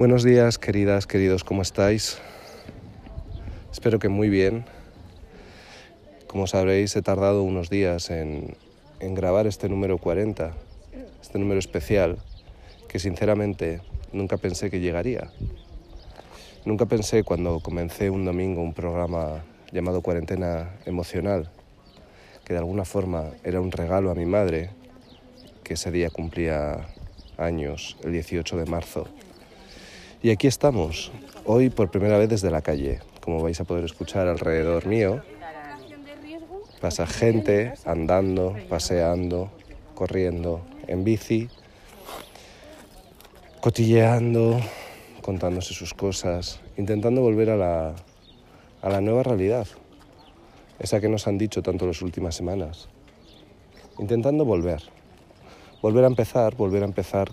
Buenos días, queridas, queridos, ¿cómo estáis? Espero que muy bien. Como sabréis, he tardado unos días en, grabar este número 40, este número especial, que sinceramente nunca pensé que llegaría. Nunca pensé cuando comencé un domingo un programa llamado Cuarentena Emocional, que de alguna forma era un regalo a mi madre, que ese día cumplía años, el 18 de marzo. Y aquí estamos, hoy por primera vez desde la calle. Como vais a poder escuchar alrededor mío, pasa gente andando, paseando, corriendo, en bici, cotilleando, contándose sus cosas, intentando volver a la, a la nueva realidad, esa que nos han dicho tanto las últimas semanas. Intentando volver, volver a empezar, volver a empezar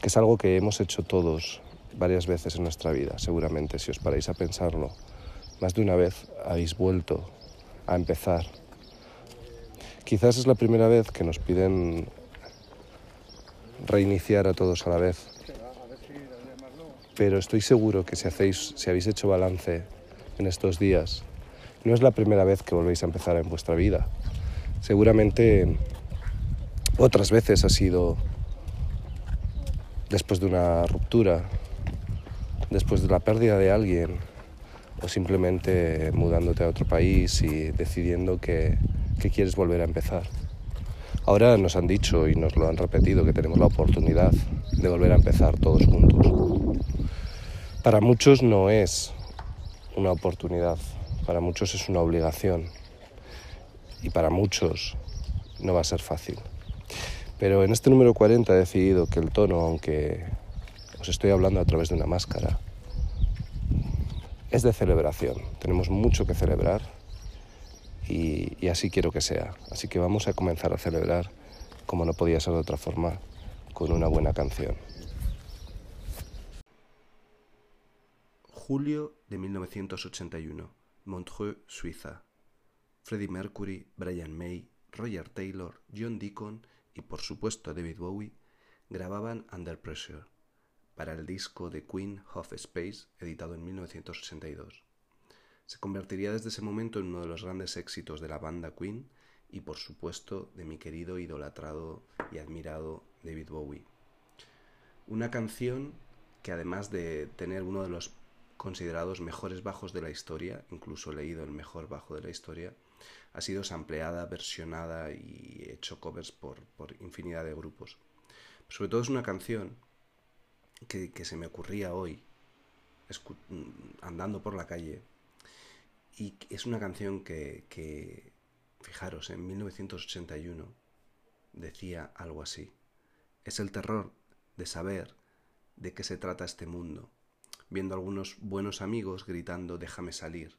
que es algo que hemos hecho todos varias veces en nuestra vida, seguramente, si os paráis a pensarlo. Más de una vez habéis vuelto a empezar. Quizás es la primera vez que nos piden reiniciar a todos a la vez. Pero estoy seguro que si, hacéis, si habéis hecho balance en estos días, no es la primera vez que volvéis a empezar en vuestra vida. Seguramente otras veces ha sido después de una ruptura, después de la pérdida de alguien o simplemente mudándote a otro país y decidiendo que, quieres volver a empezar. Ahora nos han dicho y nos lo han repetido que tenemos la oportunidad de volver a empezar todos juntos. Para muchos no es una oportunidad, para muchos es una obligación y para muchos no va a ser fácil. Pero en este número 40 he decidido que el tono, aunque os estoy hablando a través de una máscara, es de celebración. Tenemos mucho que celebrar y, así quiero que sea. Así que vamos a comenzar a celebrar, como no podía ser de otra forma, con una buena canción. Julio de 1981, Montreux, Suiza. Freddie Mercury, Brian May, Roger Taylor, John Deacon y por supuesto David Bowie grababan Under Pressure para el disco de Queen of Space editado en 1982. Se convertiría desde ese momento en uno de los grandes éxitos de la banda Queen y por supuesto de mi querido, idolatrado y admirado David Bowie. Una canción que además de tener uno de los considerados mejores bajos de la historia, incluso leído el mejor bajo de la historia, ha sido sampleada, versionada y hecho covers por, por infinidad de grupos. sobre todo es una canción que, que se me ocurría hoy, andando por la calle, y es una canción que, que, fijaros, en 1981 decía algo así. Es el terror de saber de qué se trata este mundo, viendo algunos buenos amigos gritando déjame salir,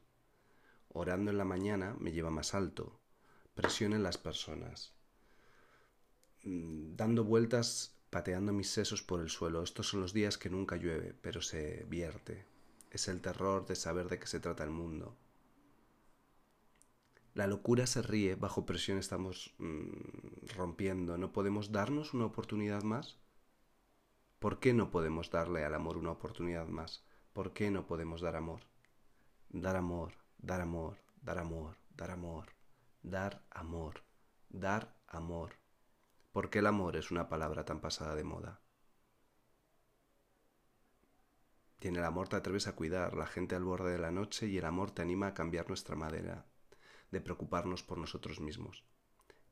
Orando en la mañana me lleva más alto. Presión en las personas. Mm, dando vueltas, pateando mis sesos por el suelo. Estos son los días que nunca llueve, pero se vierte. Es el terror de saber de qué se trata el mundo. La locura se ríe, bajo presión estamos mmm, rompiendo. ¿No podemos darnos una oportunidad más? ¿Por qué no podemos darle al amor una oportunidad más? ¿Por qué no podemos dar amor? Dar amor, dar amor, dar amor, dar amor, dar amor, dar amor. ¿Por qué el amor es una palabra tan pasada de moda? Y en el amor te atreves a cuidar la gente al borde de la noche y el amor te anima a cambiar nuestra madera, de preocuparnos por nosotros mismos.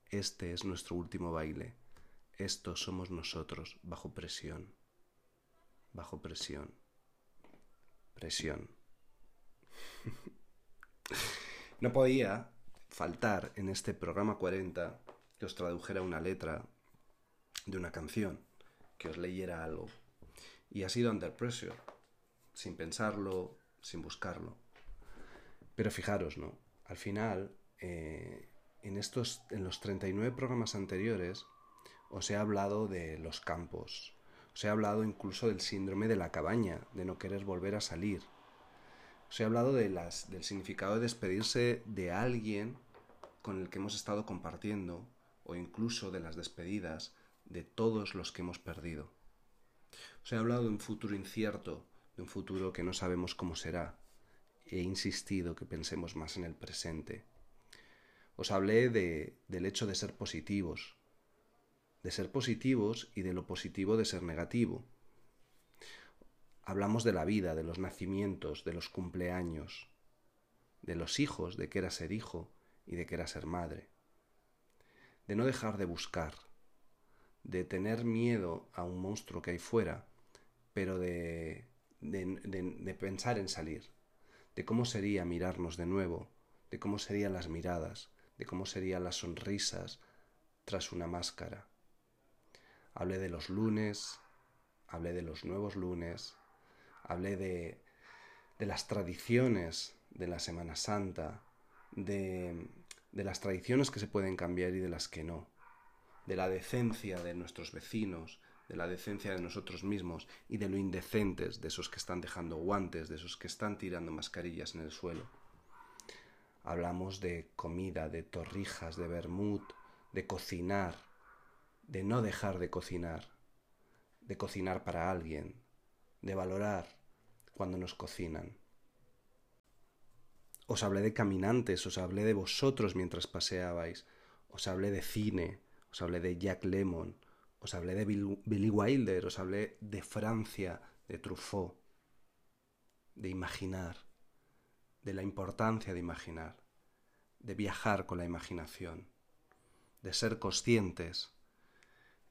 Este es nuestro último baile. Estos somos nosotros bajo presión. Bajo presión. Presión. No podía faltar en este programa 40 que os tradujera una letra de una canción, que os leyera algo. Y ha sido Under Pressure, sin pensarlo, sin buscarlo. Pero fijaros, ¿no? Al final, eh, en, estos, en los 39 programas anteriores, os he hablado de los campos, os he hablado incluso del síndrome de la cabaña, de no querer volver a salir, os he hablado de las, del significado de despedirse de alguien con el que hemos estado compartiendo o incluso de las despedidas de todos los que hemos perdido. Os he hablado de un futuro incierto, de un futuro que no sabemos cómo será. He insistido que pensemos más en el presente. Os hablé de, del hecho de ser positivos, de ser positivos y de lo positivo de ser negativo. Hablamos de la vida, de los nacimientos, de los cumpleaños, de los hijos, de qué era ser hijo y de qué era ser madre. De no dejar de buscar, de tener miedo a un monstruo que hay fuera, pero de, de, de, pensar en salir, de cómo sería mirarnos de nuevo, de cómo serían las miradas, de cómo serían las sonrisas tras una máscara. Hablé de los lunes, hablé de los nuevos lunes, hablé de, las tradiciones de la Semana Santa, de, de las tradiciones que se pueden cambiar y de las que no, de la decencia de nuestros vecinos, de la decencia de nosotros mismos y de lo indecentes de esos que están dejando guantes, de esos que están tirando mascarillas en el suelo. Hablamos de comida, de torrijas, de vermut, de cocinar, de no dejar de cocinar, de cocinar para alguien, de valorar cuando nos cocinan. Os hablé de caminantes, os hablé de vosotros mientras paseabais, os hablé de cine, os hablé de Jack Lemmon, os hablé de Billy Wilder, os hablé de Francia, de Truffaut, de imaginar, de la importancia de imaginar, de viajar con la imaginación, de ser conscientes,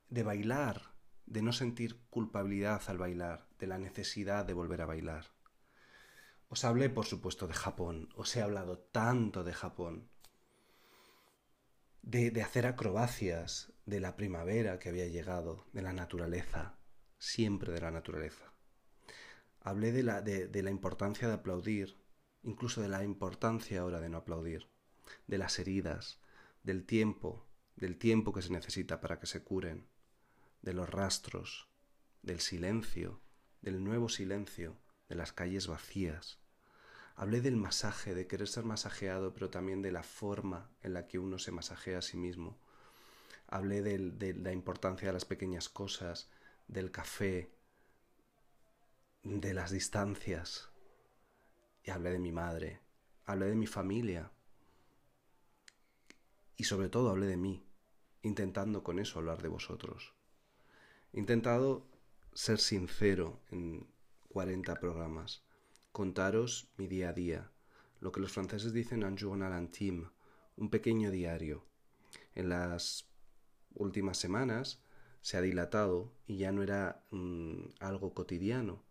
de bailar, de no sentir culpabilidad al bailar, de la necesidad de volver a bailar. Os hablé, por supuesto, de Japón, os he hablado tanto de Japón, de, de hacer acrobacias, de la primavera que había llegado, de la naturaleza, siempre de la naturaleza. Hablé de la, de, de la importancia de aplaudir, incluso de la importancia ahora de no aplaudir, de las heridas, del tiempo, del tiempo que se necesita para que se curen, de los rastros, del silencio, del nuevo silencio, de las calles vacías. Hablé del masaje, de querer ser masajeado, pero también de la forma en la que uno se masajea a sí mismo, hablé de, la importancia de las pequeñas cosas, del café, de las distancias. Y hablé de mi madre, hablé de mi familia. Y sobre todo hablé de mí, intentando con eso hablar de vosotros. He intentado ser sincero en 40 programas, contaros mi día a día, lo que los franceses dicen un journal intime, un pequeño diario. En las últimas semanas se ha dilatado y ya no era mmm, algo cotidiano.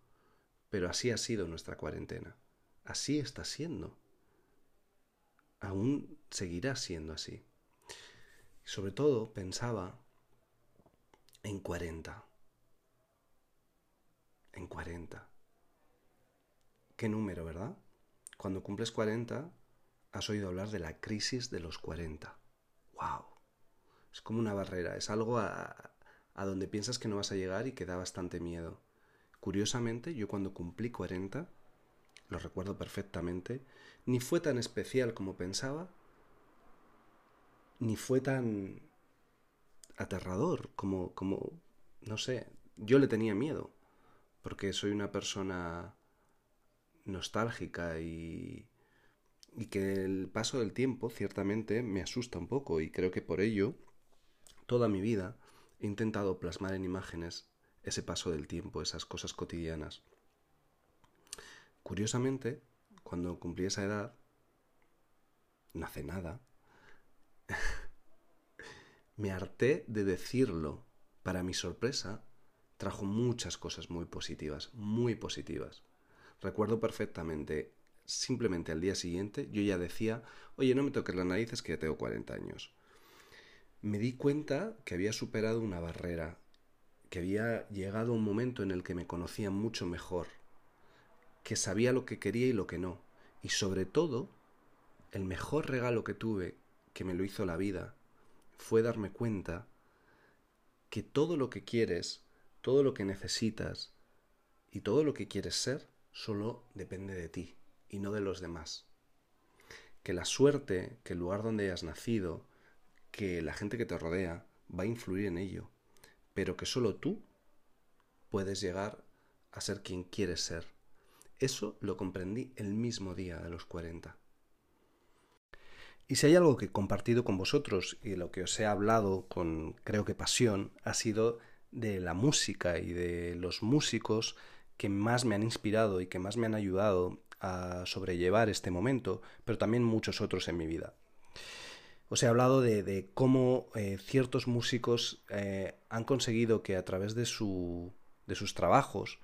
Pero así ha sido nuestra cuarentena. Así está siendo. Aún seguirá siendo así. Sobre todo pensaba en 40. En 40. ¿Qué número, verdad? Cuando cumples 40, has oído hablar de la crisis de los 40. ¡Wow! Es como una barrera, es algo a, a donde piensas que no vas a llegar y que da bastante miedo. Curiosamente, yo cuando cumplí 40, lo recuerdo perfectamente, ni fue tan especial como pensaba, ni fue tan aterrador como, como, no sé, yo le tenía miedo, porque soy una persona nostálgica y, y que el paso del tiempo ciertamente me asusta un poco y creo que por ello Toda mi vida he intentado plasmar en imágenes ese paso del tiempo, esas cosas cotidianas. Curiosamente, cuando cumplí esa edad, no hace nada, me harté de decirlo. Para mi sorpresa, trajo muchas cosas muy positivas, muy positivas. Recuerdo perfectamente, simplemente al día siguiente, yo ya decía, oye, no me toques las narices que ya tengo 40 años me di cuenta que había superado una barrera, que había llegado un momento en el que me conocía mucho mejor, que sabía lo que quería y lo que no, y sobre todo, el mejor regalo que tuve, que me lo hizo la vida, fue darme cuenta que todo lo que quieres, todo lo que necesitas y todo lo que quieres ser, solo depende de ti y no de los demás. Que la suerte, que el lugar donde hayas nacido, que la gente que te rodea va a influir en ello, pero que solo tú puedes llegar a ser quien quieres ser. Eso lo comprendí el mismo día de los 40. Y si hay algo que he compartido con vosotros y lo que os he hablado con creo que pasión, ha sido de la música y de los músicos que más me han inspirado y que más me han ayudado a sobrellevar este momento, pero también muchos otros en mi vida. Os he hablado de, cómo eh, ciertos músicos eh, han conseguido que a través de, su, de sus trabajos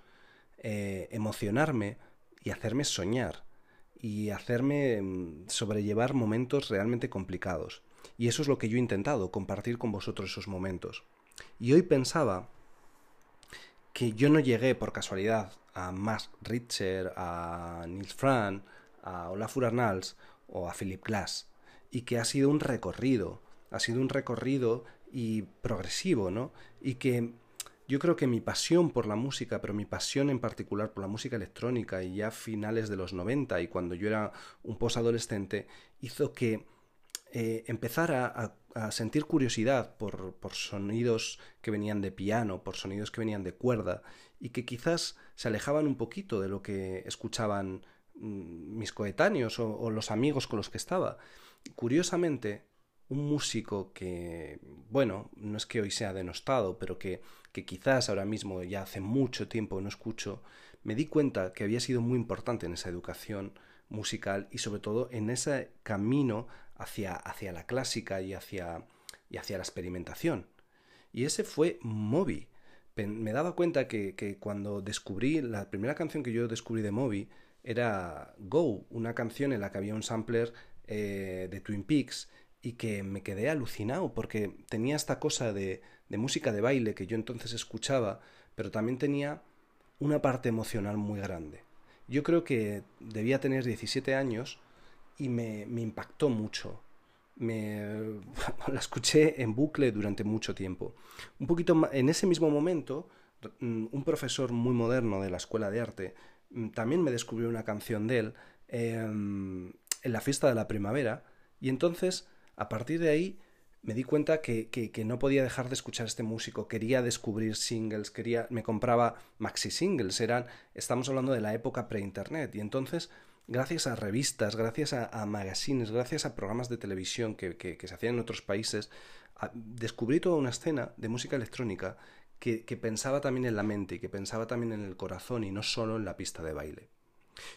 eh, emocionarme y hacerme soñar y hacerme mm, sobrellevar momentos realmente complicados. Y eso es lo que yo he intentado, compartir con vosotros esos momentos. Y hoy pensaba que yo no llegué por casualidad a Max Richter, a Nils Fran, a Olafur Arnalds o a Philip Glass, y que ha sido un recorrido, ha sido un recorrido y progresivo, ¿no? Y que yo creo que mi pasión por la música, pero mi pasión en particular por la música electrónica y ya finales de los 90 y cuando yo era un posadolescente, hizo que eh, empezara a, sentir curiosidad por, por, sonidos que venían de piano, por sonidos que venían de cuerda y que quizás se alejaban un poquito de lo que escuchaban mm, mis coetáneos o los amigos con los que estaba. Curiosamente, un músico que, bueno, no es que hoy sea denostado, pero que, que quizás ahora mismo ya hace mucho tiempo no escucho, me di cuenta que había sido muy importante en esa educación musical y sobre todo en ese camino hacia, hacia la clásica y hacia, y hacia la experimentación. Y ese fue Moby. Me daba cuenta que, que, cuando descubrí, la primera canción que yo descubrí de Moby era Go, una canción en la que había un sampler eh, de Twin Peaks y que me quedé alucinado porque tenía esta cosa de, música de baile que yo entonces escuchaba, pero también tenía una parte emocional muy grande. Yo creo que debía tener 17 años y me, me impactó mucho. Me la escuché en bucle durante mucho tiempo. Un poquito en ese mismo momento, mm, un profesor muy moderno de la escuela de arte mm, también me descubrió una canción de él em, en la fiesta de la primavera y entonces a partir de ahí me di cuenta que, que, no podía dejar de escuchar este músico, quería descubrir singles, quería, me compraba maxi singles, eran, estamos hablando de la época pre-internet, y entonces, gracias a revistas, gracias a, magazines, gracias a programas de televisión que, que se hacían en otros países, descubrí toda una escena de música electrónica que pensaba también en la mente y que pensaba también en el corazón y no solo en la pista de baile.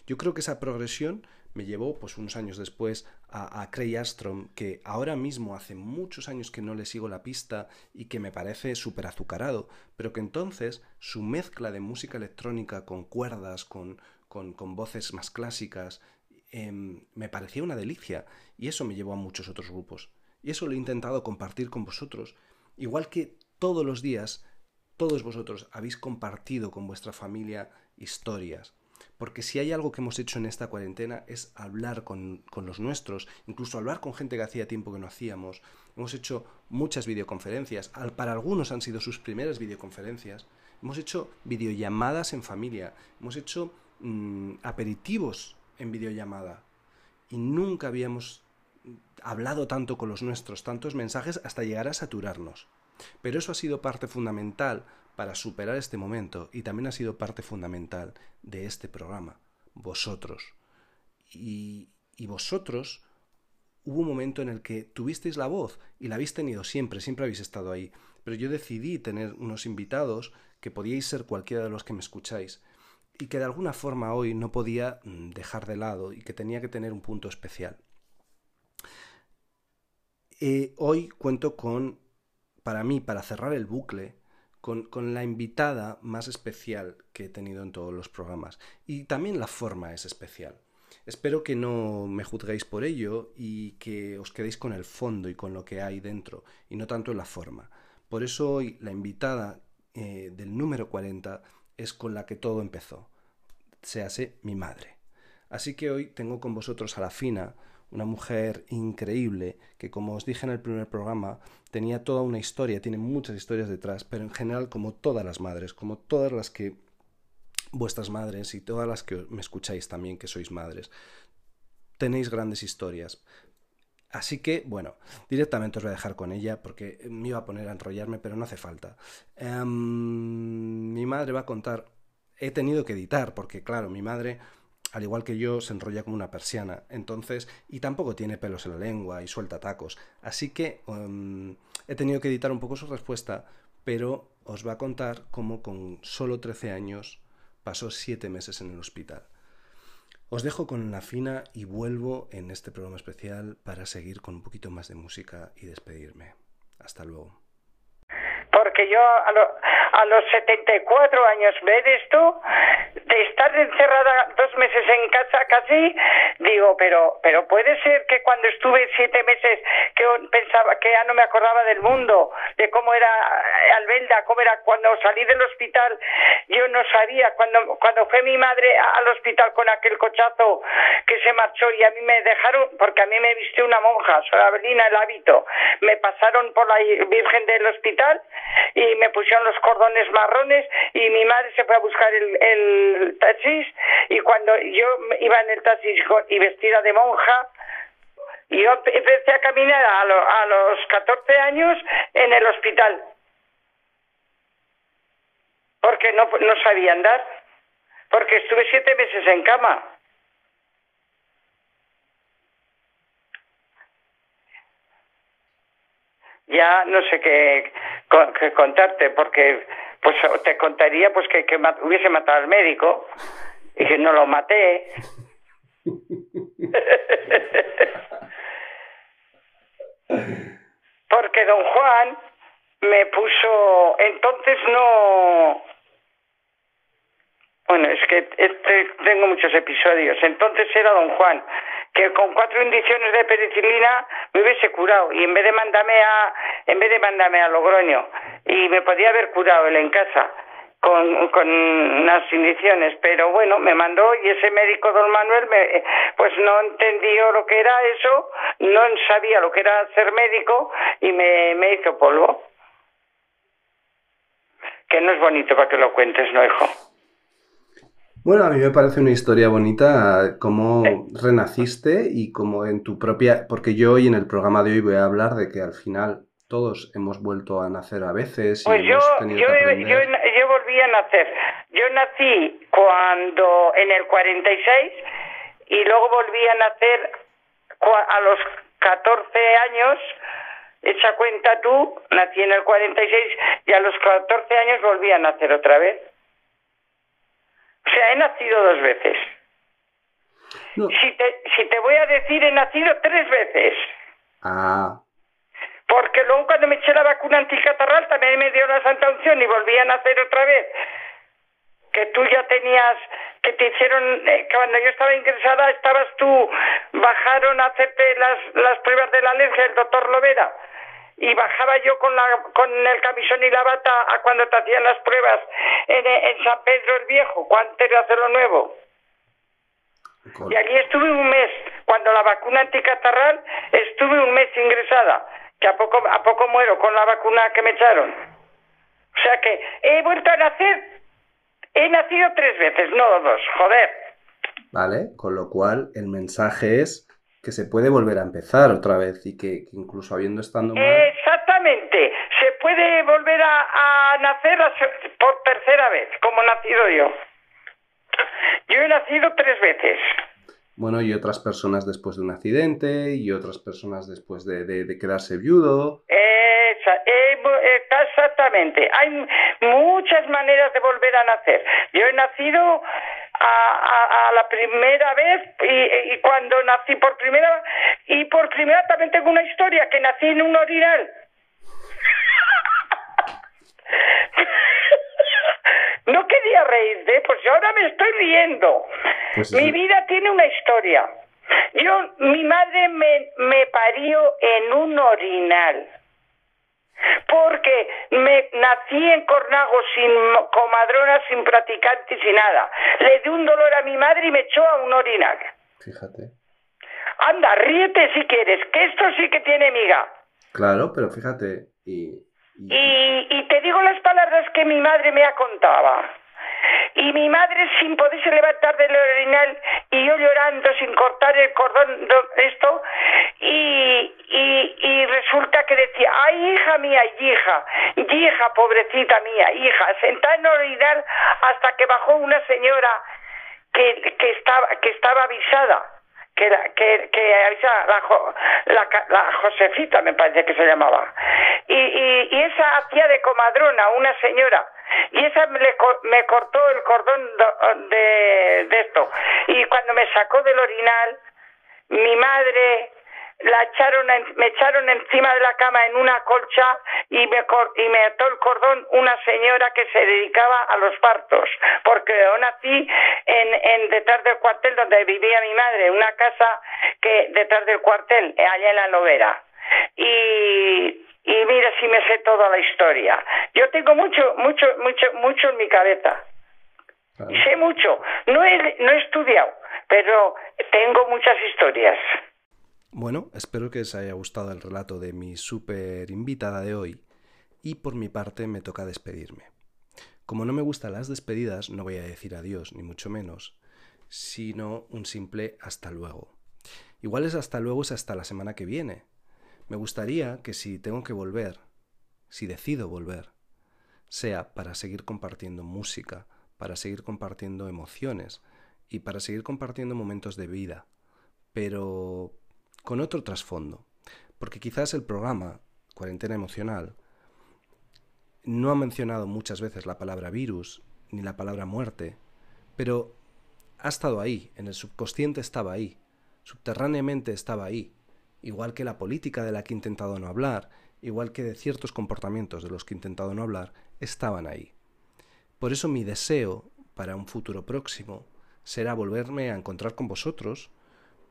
Yo creo que esa progresión me llevó, pues unos años después, a, a Craig Armstrong, que ahora mismo hace muchos años que no le sigo la pista y que me parece súper azucarado, pero que entonces su mezcla de música electrónica con cuerdas, con, con, con voces más clásicas, em, me parecía una delicia. Y eso me llevó a muchos otros grupos. Y eso lo he intentado compartir con vosotros, igual que todos los días, todos vosotros habéis compartido con vuestra familia historias, porque si hay algo que hemos hecho en esta cuarentena es hablar con, los nuestros, incluso hablar con gente que hacía tiempo que no hacíamos. Hemos hecho muchas videoconferencias, para algunos han sido sus primeras videoconferencias. Hemos hecho videollamadas en familia, hemos hecho mm, aperitivos en videollamada y nunca habíamos hablado tanto con los nuestros, tantos mensajes hasta llegar a saturarnos. Pero eso ha sido parte fundamental para superar este momento y también ha sido parte fundamental de este programa, vosotros. Y, y vosotros hubo un momento en el que tuvisteis la voz y la habéis tenido siempre, siempre habéis estado ahí. Pero yo decidí tener unos invitados que podíais ser cualquiera de los que me escucháis y que de alguna forma hoy no podía mm, dejar de lado y que tenía que tener un punto especial. Eh, hoy cuento con, para mí, para cerrar el bucle, con, la invitada más especial que he tenido en todos los programas. Y también la forma es especial. Espero que no me juzguéis por ello y que os quedéis con el fondo y con lo que hay dentro, y no tanto en la forma. Por eso hoy la invitada eh, del número 40 es con la que todo empezó. Se hace mi madre. Así que hoy tengo con vosotros a la fina, una mujer increíble que, como os dije en el primer programa, tenía toda una historia, tiene muchas historias detrás, pero en general, como todas las madres, como todas las que vuestras madres y todas las que me escucháis también que sois madres, tenéis grandes historias. Así que, bueno, directamente os voy a dejar con ella porque me iba a poner a enrollarme, pero no hace falta. Em, mi madre va a contar, he tenido que editar porque, claro, mi madre, al igual que yo, se enrolla como una persiana, entonces, y tampoco tiene pelos en la lengua y suelta tacos. Así que em, he tenido que editar un poco su respuesta, pero os va a contar cómo con solo 13 años pasó 7 meses en el hospital. Os dejo con la fina y vuelvo en este programa especial para seguir con un poquito más de música y despedirme. Hasta luego. Porque yo a, a los 74 años, ¿ves esto? De estar encerrada dos meses en casa casi, digo, pero, pero puede ser que cuando estuve siete meses que pensaba que ya no me acordaba del mundo, de cómo era Albelda, cómo era cuando salí del hospital, yo no sabía, cuando, cuando fue mi madre al hospital con aquel cochazo que se marchó y a mí me dejaron, porque a mí me vistió una monja, Sorabelina, el hábito, me pasaron por la Virgen del hospital y me pusieron los cordones marrones y mi madre se fue a buscar el, el taxis y cuando yo iba en el taxis y vestida de monja, yo empecé a caminar a, a los 14 años en el hospital. Porque no, no sabía andar, porque estuve siete meses en cama. Ya no sé qué, contarte, porque pues te contaría pues que, que hubiese matado al médico y que no lo maté. porque don Juan me puso, entonces no, bueno, es que este, tengo muchos episodios. Entonces era don Juan, que con cuatro indiciones de penicilina me hubiese curado y en vez de mandarme a, en vez de mandarme a Logroño y me podía haber curado él en casa con, con unas indiciones, pero bueno, me mandó y ese médico don Manuel me, pues no entendió lo que era eso, no sabía lo que era ser médico y me, me hizo polvo. Que no es bonito para que lo cuentes, ¿no, hijo? Bueno, a mí me parece una historia bonita cómo renaciste y cómo en tu propia... Porque yo hoy en el programa de hoy voy a hablar de que al final todos hemos vuelto a nacer a veces. Y pues yo, yo, yo, volví a nacer. Yo nací cuando en el 46 y luego volví a nacer a los 14 años. Echa cuenta tú, nací en el 46 y a los 14 años volví a nacer otra vez. O sea, he nacido dos veces. Si, te, si te voy a decir, he nacido tres veces. Ah. Porque luego cuando me eché la vacuna anticatarral también me dio la santa unción y volví a nacer otra vez. Que tú ya tenías, que te hicieron, eh, cuando yo estaba ingresada estabas tú, bajaron a hacerte las, las pruebas de la alergia, el doctor Lovera y bajaba yo con, la, con el camisón y la bata a cuando te hacían las pruebas en, en San Pedro el Viejo, antes de hacerlo nuevo. Y allí estuve un mes, cuando la vacuna anticatarral, estuve un mes ingresada, que a poco, a poco muero con la vacuna que me echaron. O sea que he vuelto a nacer, he nacido tres veces, no dos, joder. Vale, con lo cual el mensaje es que se puede volver a empezar otra vez y que, incluso habiendo estado mal... Exactamente, se puede volver a, nacer por tercera vez, como he nacido yo. Yo he nacido tres veces. Bueno, y otras personas después de un accidente, y otras personas después de, quedarse viudo. exactamente. Hay muchas maneras de volver a nacer. Yo he nacido a, la primera vez y, cuando nací por primera y por primera también tengo una historia que nací en un orinal. no quería reírte, pues ahora me estoy riendo. Pues mi vida tiene una historia. Yo, mi madre me, me parió en un orinal porque me nací en Cornago sin comadrona, sin practicantes y nada. Le di un dolor a mi madre y me echó a un orinal. Fíjate. Anda, ríete si quieres, que esto sí que tiene miga. Claro, pero fíjate. Y, y... y, te digo las palabras que mi madre me ha contado. Y mi madre sin poderse levantar del orinal y yo llorando sin cortar el cordón esto y, y, resulta que decía ay hija mía hija hija pobrecita mía hija sentada en orinal hasta que bajó una señora que, que estaba que estaba avisada que, que, que la, la, la, Josefita me parece que se llamaba y, y, y esa hacía de comadrona una señora y esa me, me cortó el cordón de, de esto. Y cuando me sacó del orinal, mi madre la echaron me echaron encima de la cama en una colcha y me y me ató el cordón una señora que se dedicaba a los partos porque yo nací en, en detrás del cuartel donde vivía mi madre una casa que detrás del cuartel allá en la novera y y mira si me sé toda la historia. Yo tengo mucho, mucho, mucho, mucho en mi cabeza. Sé mucho. No he, no he estudiado, pero tengo muchas historias. Bueno, espero que os haya gustado el relato de mi súper invitada de hoy y por mi parte me toca despedirme. Como no me gustan las despedidas, no voy a decir adiós, ni mucho menos, sino un simple hasta luego. Igual es hasta luego es hasta la semana que viene, me gustaría que si tengo que volver, si decido volver, sea para seguir compartiendo música, para seguir compartiendo emociones y para seguir compartiendo momentos de vida, pero con otro trasfondo. Porque quizás el programa Cuarentena Emocional no ha mencionado muchas veces la palabra virus ni la palabra muerte, pero ha estado ahí, en el subconsciente estaba ahí, subterráneamente estaba ahí, igual que la política de la que he intentado no hablar, igual que de ciertos comportamientos de los que he intentado no hablar, estaban ahí. Por eso mi deseo para un futuro próximo será volverme a encontrar con vosotros,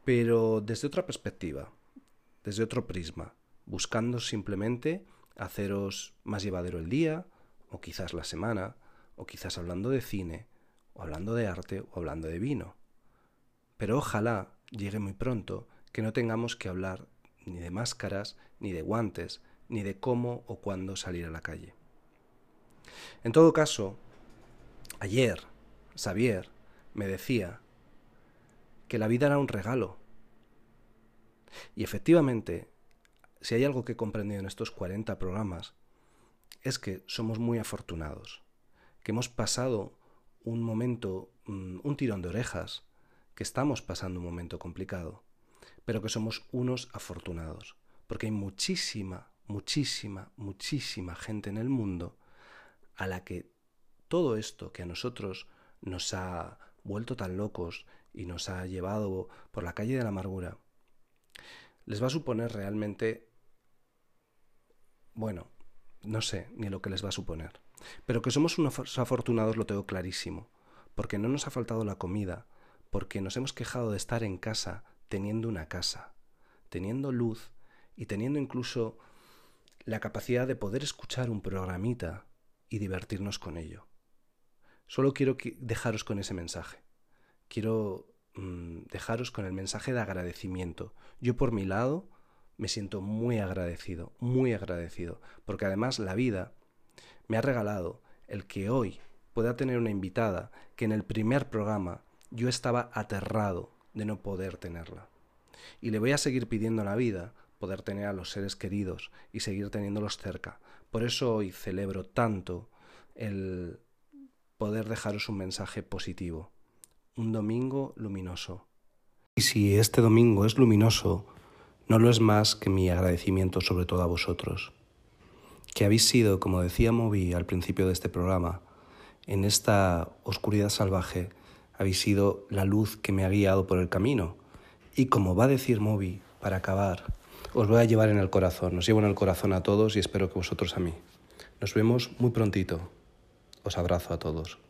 pero desde otra perspectiva, desde otro prisma, buscando simplemente haceros más llevadero el día, o quizás la semana, o quizás hablando de cine, o hablando de arte, o hablando de vino. Pero ojalá llegue muy pronto que no tengamos que hablar ni de máscaras, ni de guantes, ni de cómo o cuándo salir a la calle. En todo caso, ayer Xavier me decía que la vida era un regalo. Y efectivamente, si hay algo que he comprendido en estos 40 programas, es que somos muy afortunados, que hemos pasado un momento, mm, un tirón de orejas, que estamos pasando un momento complicado, pero que somos unos afortunados, porque hay muchísima, muchísima, muchísima gente en el mundo a la que todo esto que a nosotros nos ha vuelto tan locos y nos ha llevado por la calle de la amargura, les va a suponer realmente, bueno, no sé ni lo que les va a suponer, pero que somos unos afortunados lo tengo clarísimo, porque no nos ha faltado la comida, porque nos hemos quejado de estar en casa teniendo una casa, teniendo luz y teniendo incluso la capacidad de poder escuchar un programita y divertirnos con ello. Solo quiero dejaros con ese mensaje. Quiero mm, dejaros con el mensaje de agradecimiento. Yo por mi lado me siento muy agradecido, muy agradecido, porque además la vida me ha regalado el que hoy pueda tener una invitada que en el primer programa yo estaba aterrado de no poder tenerla. Y le voy a seguir pidiendo la vida poder tener a los seres queridos y seguir teniéndolos cerca. Por eso hoy celebro tanto el poder dejaros un mensaje positivo. Un domingo luminoso. Y si este domingo es luminoso, no lo es más que mi agradecimiento sobre todo a vosotros, que habéis sido, como decía Moby al principio de este programa, en esta oscuridad salvaje, habéis sido la luz que me ha guiado por el camino. Y como va a decir Moby, para acabar, os voy a llevar en el corazón, os llevo en el corazón a todos y espero que vosotros a mí. Nos vemos muy prontito. Os abrazo a todos.